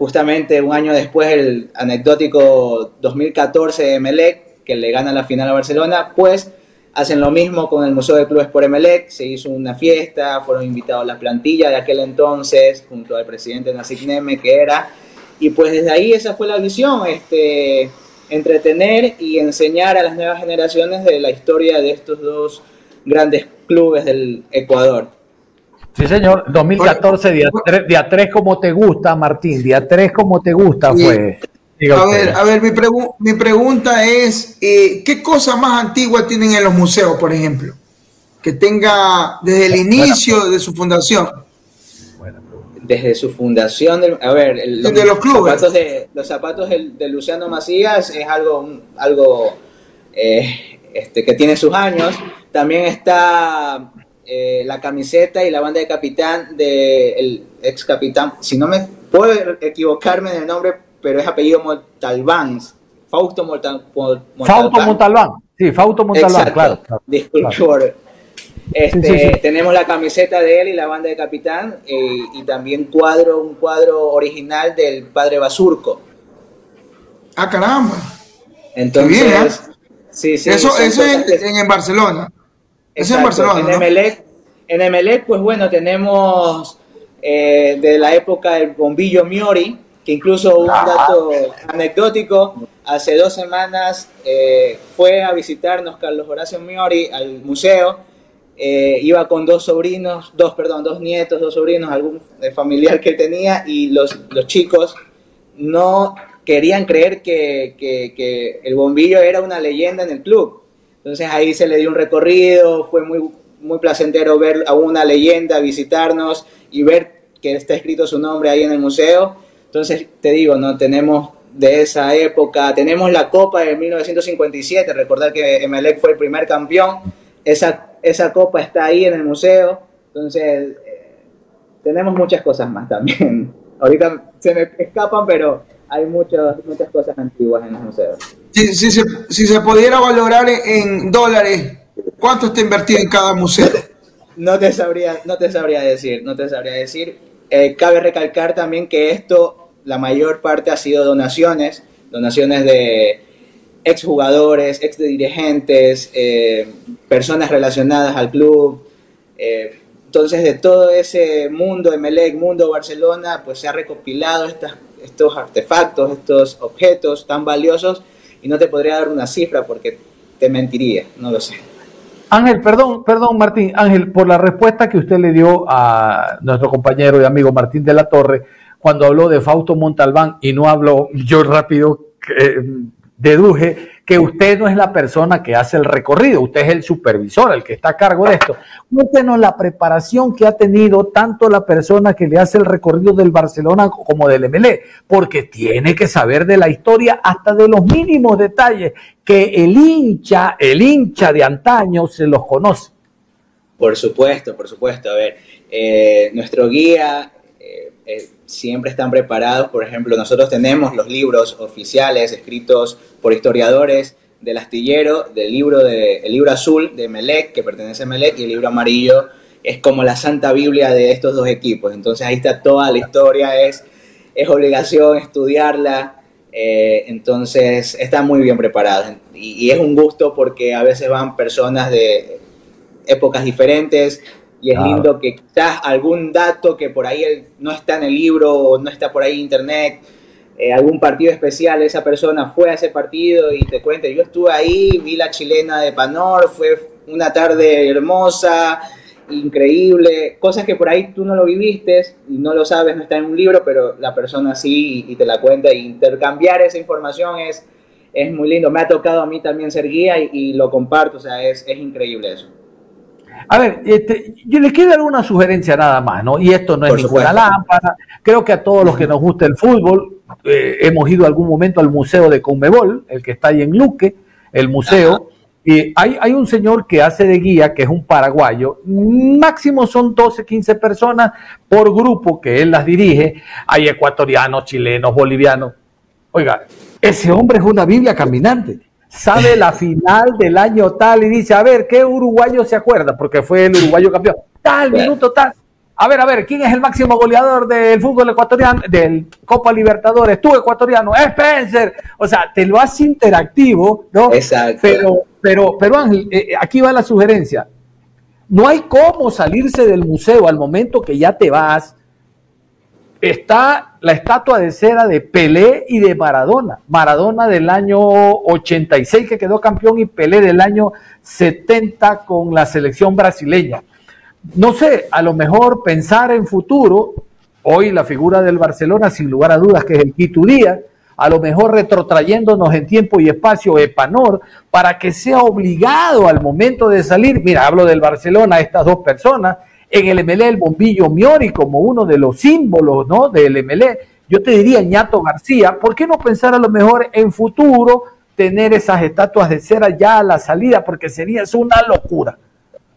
justamente un año después el anecdótico 2014 de Emelec, que le gana la final a Barcelona, pues hacen lo mismo con el Museo de Clubes por Emelec, se hizo una fiesta, fueron invitados la plantilla de aquel entonces, junto al presidente Nasik Neme, que era, y pues desde ahí esa fue la visión, este, entretener y enseñar a las nuevas generaciones de la historia de estos dos grandes clubes del Ecuador. Sí, señor. 2014, día 3, día 3 como te gusta, Martín. Día 3 como te gusta fue. Diga A usted. ver, a ver, mi, pregu- mi pregunta es, eh, ¿qué cosa más antigua tienen en los museos, por ejemplo? Que tenga desde el inicio de su fundación. desde su fundación, del- a ver, el- Desde los clubes. zapatos de, los zapatos del- de, Luciano Macías es algo, un- algo eh, este, que tiene sus años. También está eh, la camiseta y la banda de capitán del ex capitán, si no me puedo equivocarme en el nombre, pero es apellido Montalbán, Fausto Montal- Fausto Montalbán. Sí, Fausto Montalbán, Exacto. claro. claro. Disculpe Claro. por- Este, Sí, sí, sí. Tenemos la camiseta de él y la banda de capitán eh, y también cuadro, un cuadro original del padre Basurco. Ah, caramba. Entonces, Qué bien, ¿eh? sí, sí, eso eso en Barcelona. En. Barcelona. En ¿no? Emelec, en Emelec, pues bueno, tenemos eh, de la época del bombillo Miori, que incluso un dato anecdótico, hace dos semanas eh, fue a visitarnos Carlos Horacio Miori al museo, eh, iba con dos sobrinos, dos, perdón, dos nietos, dos sobrinos, algún familiar que tenía, y los, los chicos no querían creer que, que- que el bombillo era una leyenda en el club. Entonces ahí se le dio un recorrido, fue muy, muy placentero ver a una leyenda, visitarnos y ver que está escrito su nombre ahí en el museo. Entonces te digo, no tenemos de esa época, tenemos la Copa de 1957, recordar que Emelec fue el primer campeón, esa, esa copa está ahí en el museo, entonces eh, tenemos muchas cosas más también. Ahorita se me escapan, pero hay muchas, muchas cosas antiguas en los museos. Si, se, pudiera valorar en, en dólares, ¿cuánto está invertido en cada museo? No te sabría, no te sabría decir, no te sabría decir. Eh, cabe recalcar también que esto, la mayor parte ha sido donaciones donaciones de exjugadores, ex dirigentes, eh, personas relacionadas al club. Eh, entonces, de todo ese mundo, Emelec, mundo Barcelona, pues se ha recopilado estas, estos artefactos, estos objetos tan valiosos y no te podría dar una cifra porque te mentiría, no lo sé. Ángel, perdón, perdón Martín, Ángel, por la respuesta que usted le dio a nuestro compañero y amigo Martín de la Torre cuando habló de Fausto Montalbán y no habló, yo rápido eh, deduje que usted no es la persona que hace el recorrido, usted es el supervisor, el que está a cargo de esto. Cuéntenos la preparación que ha tenido tanto la persona que le hace el recorrido del Barcelona como del MLE, porque tiene que saber de la historia hasta de los mínimos detalles que el hincha, el hincha de antaño se los conoce. Por supuesto, por supuesto. A ver, eh, nuestro guía eh, siempre están preparados. Por ejemplo, nosotros tenemos los libros oficiales escritos por historiadores del astillero, del libro, de, el libro azul de Melec, que pertenece a Melec, y el libro amarillo es como la santa Biblia de estos dos equipos. Entonces ahí está toda la historia, es, es obligación estudiarla. Eh, entonces están muy bien preparados y, es un gusto porque a veces van personas de épocas diferentes, y es lindo que quizás algún dato que por ahí no está en el libro o no está por ahí en internet, eh, algún partido especial, esa persona fue a ese partido y te cuenta, yo estuve ahí, vi la chilena de Panor, fue una tarde hermosa, increíble, cosas que por ahí tú no lo viviste y no lo sabes, no está en un libro, pero la persona sí y, te la cuenta y intercambiar esa información es, es muy lindo. Me ha tocado a mí también ser guía y, lo comparto, o sea, es, es increíble eso. A ver, este, yo les quiero dar una sugerencia nada más, ¿no? Y esto no es ninguna lámpara. Creo que a todos los que nos gusta el fútbol, eh, hemos ido algún momento al museo de Conmebol, el que está ahí en Luque, el museo. Y hay, hay un señor que hace de guía, que es un paraguayo. Máximo son 12, 15 personas por grupo que él las dirige. Hay ecuatorianos, chilenos, bolivianos. Oiga, ese hombre es una Biblia caminante sabe la final del año tal y dice, a ver, ¿qué uruguayo se acuerda? Porque fue el uruguayo campeón. Tal, minuto tal. A ver, a ver, ¿quién es el máximo goleador del fútbol ecuatoriano, del Copa Libertadores? Tú, ecuatoriano, Spencer. O sea, te lo hace interactivo, ¿no? Exacto. Pero, pero, pero Ángel, eh, eh, aquí va la sugerencia. No hay cómo salirse del museo al momento que ya te vas está la estatua de cera de Pelé y de Maradona. Maradona del año 86 que quedó campeón y Pelé del año 70 con la selección brasileña. No sé, a lo mejor pensar en futuro, hoy la figura del Barcelona sin lugar a dudas que es el Quito Díaz, a lo mejor retrotrayéndonos en tiempo y espacio Epanor, para que sea obligado al momento de salir, mira, hablo del Barcelona, estas dos personas, en el MLE el bombillo Miori como uno de los símbolos ¿no? del MLE. Yo te diría, Ñato García, ¿por qué no pensar a lo mejor en futuro tener esas estatuas de cera ya a la salida? Porque sería una locura.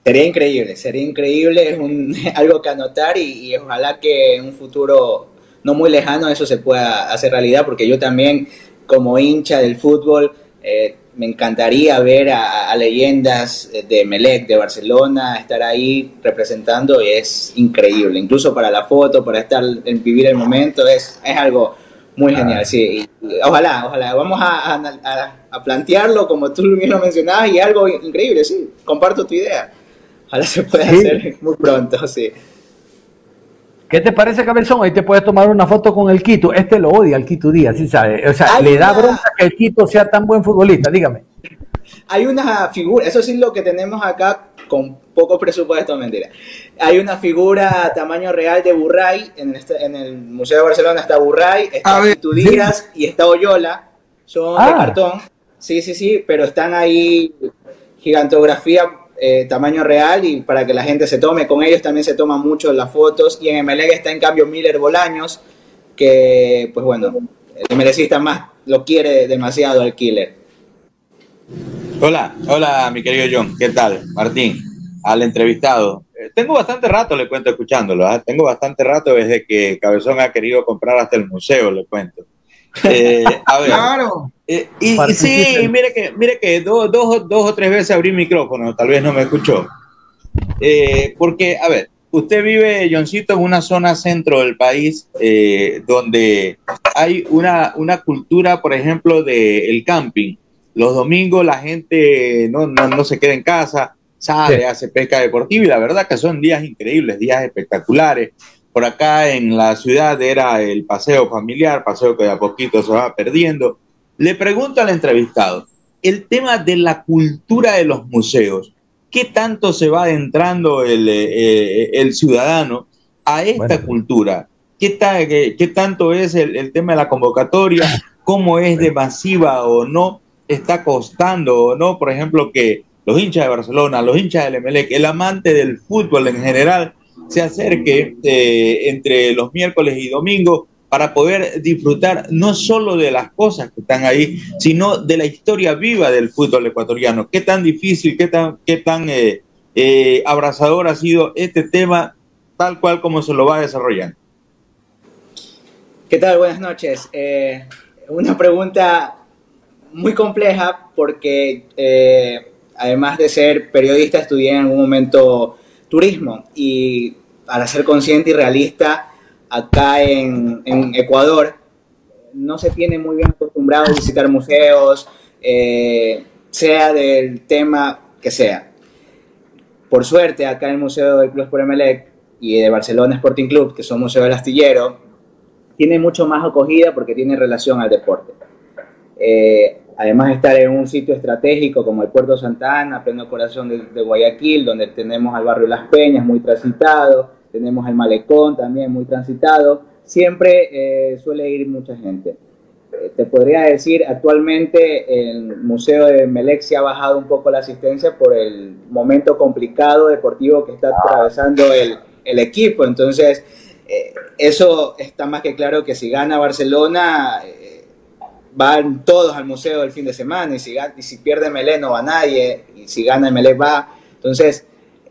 Sería increíble, sería increíble, es un, algo que anotar y, y ojalá que en un futuro no muy lejano eso se pueda hacer realidad, porque yo también como hincha del fútbol eh, me encantaría ver a, leyendas de Melec, de Barcelona, estar ahí representando y es increíble. Incluso para la foto, para estar, en vivir el momento, es, es algo muy genial. Sí, ojalá, ojalá. Vamos a, a, plantearlo como tú bien lo mencionabas y algo increíble, sí. Comparto tu idea. Ojalá se pueda hacer muy pronto, sí. ¿Qué te parece, Cabezón? Ahí te puedes tomar una foto con el Quito. Este lo odia, el Quito Díaz, ¿sí sabe? O sea, le da bronca que el Quito sea tan buen futbolista, dígame. Hay una figura, eso sí es lo que tenemos acá con poco presupuesto, mentira. Hay una figura a tamaño real de Burray, en, este, en el Museo de Barcelona está Burray, está Quito Díaz y está Oyola, son de ah. cartón. Sí, sí, sí, pero están ahí gigantografía eh, tamaño real y para que la gente se tome. Con ellos también se toman mucho las fotos. Y en MLG está en cambio Miller Bolaños, que pues bueno, el MLCista más lo quiere demasiado al killer. Hola, hola mi querido John, ¿qué tal? Martín, al entrevistado. Eh, tengo bastante rato, le cuento, escuchándolo. ¿ah? Tengo bastante rato desde que Cabezón ha querido comprar hasta el museo, le cuento. Eh, a ver, claro. Eh, y, sí, mire que, mire que dos, dos, dos o tres veces abrí el micrófono, tal vez no me escuchó. Eh, porque, a ver, usted vive, Johncito, en una zona centro del país eh, donde hay una, una cultura, por ejemplo, del camping. Los domingos la gente no, no, se queda en casa, sale, hace pesca deportiva y la verdad que son días increíbles, días espectaculares. Por acá en la ciudad era el paseo familiar, paseo que de a poquito se va perdiendo. Le pregunto al entrevistado, el tema de la cultura de los museos, ¿qué tanto se va adentrando el, eh, el ciudadano a esta cultura? ¿Qué, qué, tanto es el, el, tema de la convocatoria? ¿Cómo es de masiva o no? ¿Está costando o no? Por ejemplo, que los hinchas de Barcelona, los hinchas del Emelec, el amante del fútbol en general, se acerque eh, entre los miércoles y domingos para poder disfrutar no solo de las cosas que están ahí, sino de la historia viva del fútbol ecuatoriano. Qué tan difícil, qué tan, qué tan eh, eh, abrazador ha sido este tema, tal cual como se lo va desarrollando. ¿Qué tal? Buenas noches. una pregunta muy compleja porque además de ser periodista estudié en algún momento turismo y para ser consciente y realista, acá en, Ecuador no se tiene muy bien acostumbrado a visitar museos, eh, sea del tema que sea. Por suerte, acá en el Museo del Club Sport y de Barcelona Sporting Club, que son museos del astillero, tiene mucho más acogida porque tiene relación al deporte. Eh, además de estar en un sitio estratégico como el Puerto Santa Ana, pleno corazón de, Guayaquil, donde tenemos al barrio Las Peñas muy transitado, tenemos el Malecón también muy transitado, siempre eh, suele ir mucha gente. Eh, te podría decir, actualmente el Museo de Melec se ha bajado un poco la asistencia por el momento complicado deportivo que está atravesando el, el equipo, entonces eh, eso está más que claro que si gana Barcelona van todos al museo el fin de semana y si, y si pierde Melé no va nadie y si gana Melé va. Entonces,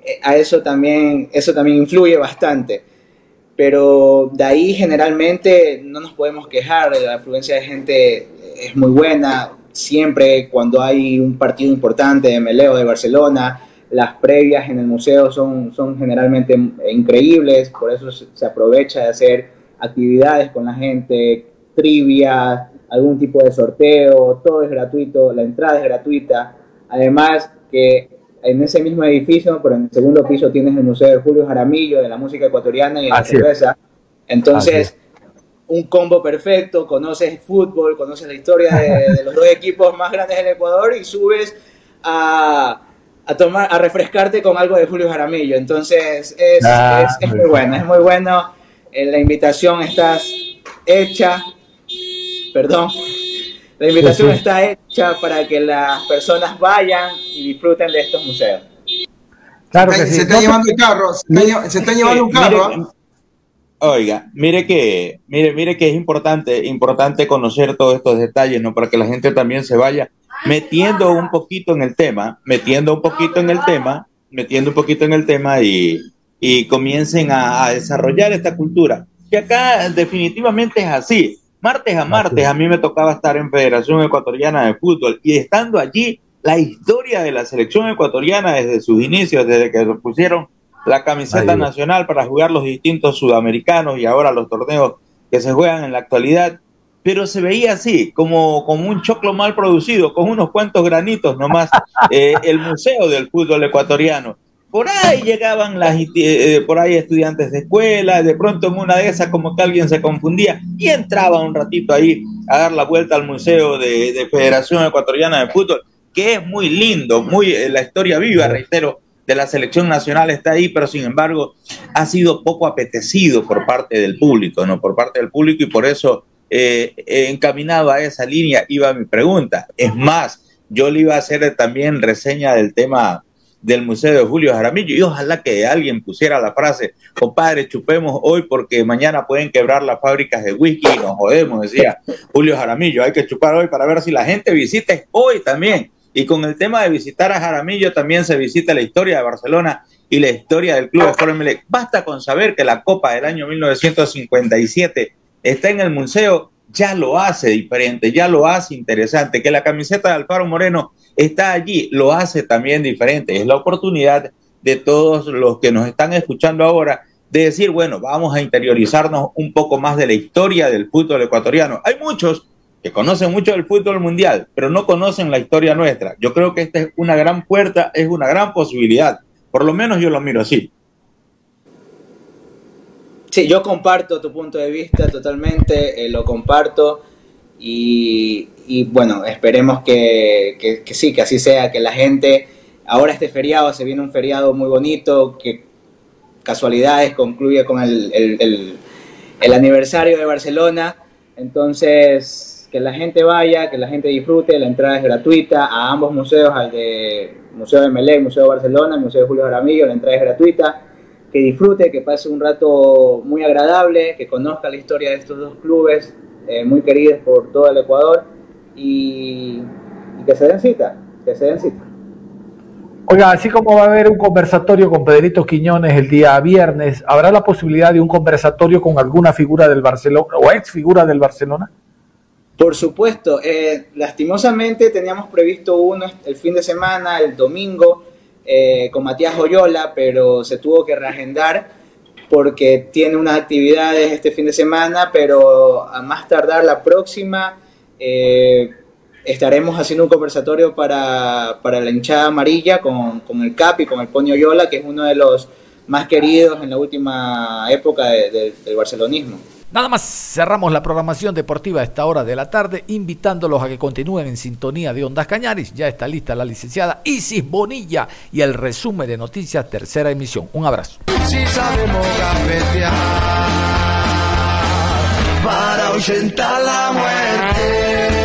eh, a eso también, eso también influye bastante. Pero de ahí generalmente no nos podemos quejar, la afluencia de gente es muy buena, siempre cuando hay un partido importante de Melé de Barcelona, las previas en el museo son, son generalmente increíbles, por eso se aprovecha de hacer actividades con la gente, trivias, algún tipo de sorteo, todo es gratuito, la entrada es gratuita. Además que en ese mismo edificio, pero en el segundo piso tienes el Museo de Julio Jaramillo, de la música ecuatoriana y de la cerveza. Entonces, un combo perfecto, conoces fútbol, conoces la historia de, los dos equipos más grandes del Ecuador y subes a, a, tomar, a refrescarte con algo de Julio Jaramillo. Entonces, es, ah, es, es muy bueno, es muy bueno. En la invitación estás hecha, perdón. La invitación está hecha para que las personas vayan y disfruten de estos museos. Claro que se, está llevando el carro, se está, llevando un carro. Oiga, mire que, mire, mire que es importante, importante conocer todos estos detalles, ¿no? Para que la gente también se vaya metiendo un poquito en el tema, metiendo un poquito en el tema, metiendo un poquito en el tema y, y comiencen a, a desarrollar esta cultura. Que acá definitivamente es así. Martes a martes a mí me tocaba estar en Federación Ecuatoriana de Fútbol y estando allí, la historia de la selección ecuatoriana desde sus inicios, desde que pusieron la camiseta nacional para jugar los distintos sudamericanos y ahora los torneos que se juegan en la actualidad, pero se veía así, como, como un choclo mal producido, con unos cuantos granitos nomás, eh, el museo del fútbol ecuatoriano por ahí llegaban las, eh, por ahí estudiantes de escuela, de pronto en una de esas como que alguien se confundía y entraba un ratito ahí a dar la vuelta al Museo de, Federación Ecuatoriana de Fútbol, que es muy lindo, muy eh, la historia viva, reitero, de la selección nacional está ahí, pero sin embargo ha sido poco apetecido por parte del público, ¿no? Por parte del público y por eso eh, encaminado a esa línea iba mi pregunta. Es más, yo le iba a hacer también reseña del tema del Museo de Julio Jaramillo. Y ojalá que alguien pusiera la frase, compadre, chupemos hoy porque mañana pueden quebrar las fábricas de whisky y nos jodemos, decía Julio Jaramillo. Hay que chupar hoy para ver si la gente visita hoy también. Y con el tema de visitar a Jaramillo también se visita la historia de Barcelona y la historia del Club de. Basta con saber que la Copa del año 1957 está en el museo, ya lo hace diferente, ya lo hace interesante. Que la camiseta de Alfaro Moreno está allí, lo hace también diferente. Es la oportunidad de todos los que nos están escuchando ahora de decir, bueno, vamos a interiorizarnos un poco más de la historia del fútbol ecuatoriano. Hay muchos que conocen mucho del fútbol mundial, pero no conocen la historia nuestra. Yo creo que esta es una gran puerta, es una gran posibilidad. Por lo menos yo lo miro así. Sí, yo comparto tu punto de vista totalmente, eh, lo comparto y, bueno, esperemos que, sí, que así sea, que la gente, ahora este feriado, se viene un feriado muy bonito, que casualidades concluye con el, el aniversario de Barcelona, entonces que la gente vaya, que la gente disfrute, la entrada es gratuita a ambos museos, al de Museo de Melec, Museo de Barcelona, el Museo de Julio Jaramillo, la entrada es gratuita, que disfrute, que pase un rato muy agradable, que conozca la historia de estos dos clubes, eh, muy queridos por todo el Ecuador, y, que se den cita, que se den cita. Oiga, así como va a haber un conversatorio con Pedrito Quiñones el día viernes, ¿habrá la posibilidad de un conversatorio con alguna figura del Barcelona o ex figura del Barcelona? Por supuesto, eh, lastimosamente teníamos previsto uno el fin de semana, el domingo, eh, con Matías Oyola, pero se tuvo que reagendar porque tiene unas actividades este fin de semana, pero a más tardar la próxima eh, estaremos haciendo un conversatorio para, la hinchada amarilla con, con, el Capi, con el Pony Oyola, que es uno de los más queridos en la última época del barcelonismo. Nada más cerramos la programación deportiva a esta hora de la tarde, invitándolos a que continúen en sintonía de Ondas Cañaris. Ya está lista la licenciada Isis Bonilla y el resumen de noticias, tercera emisión. Un abrazo. para la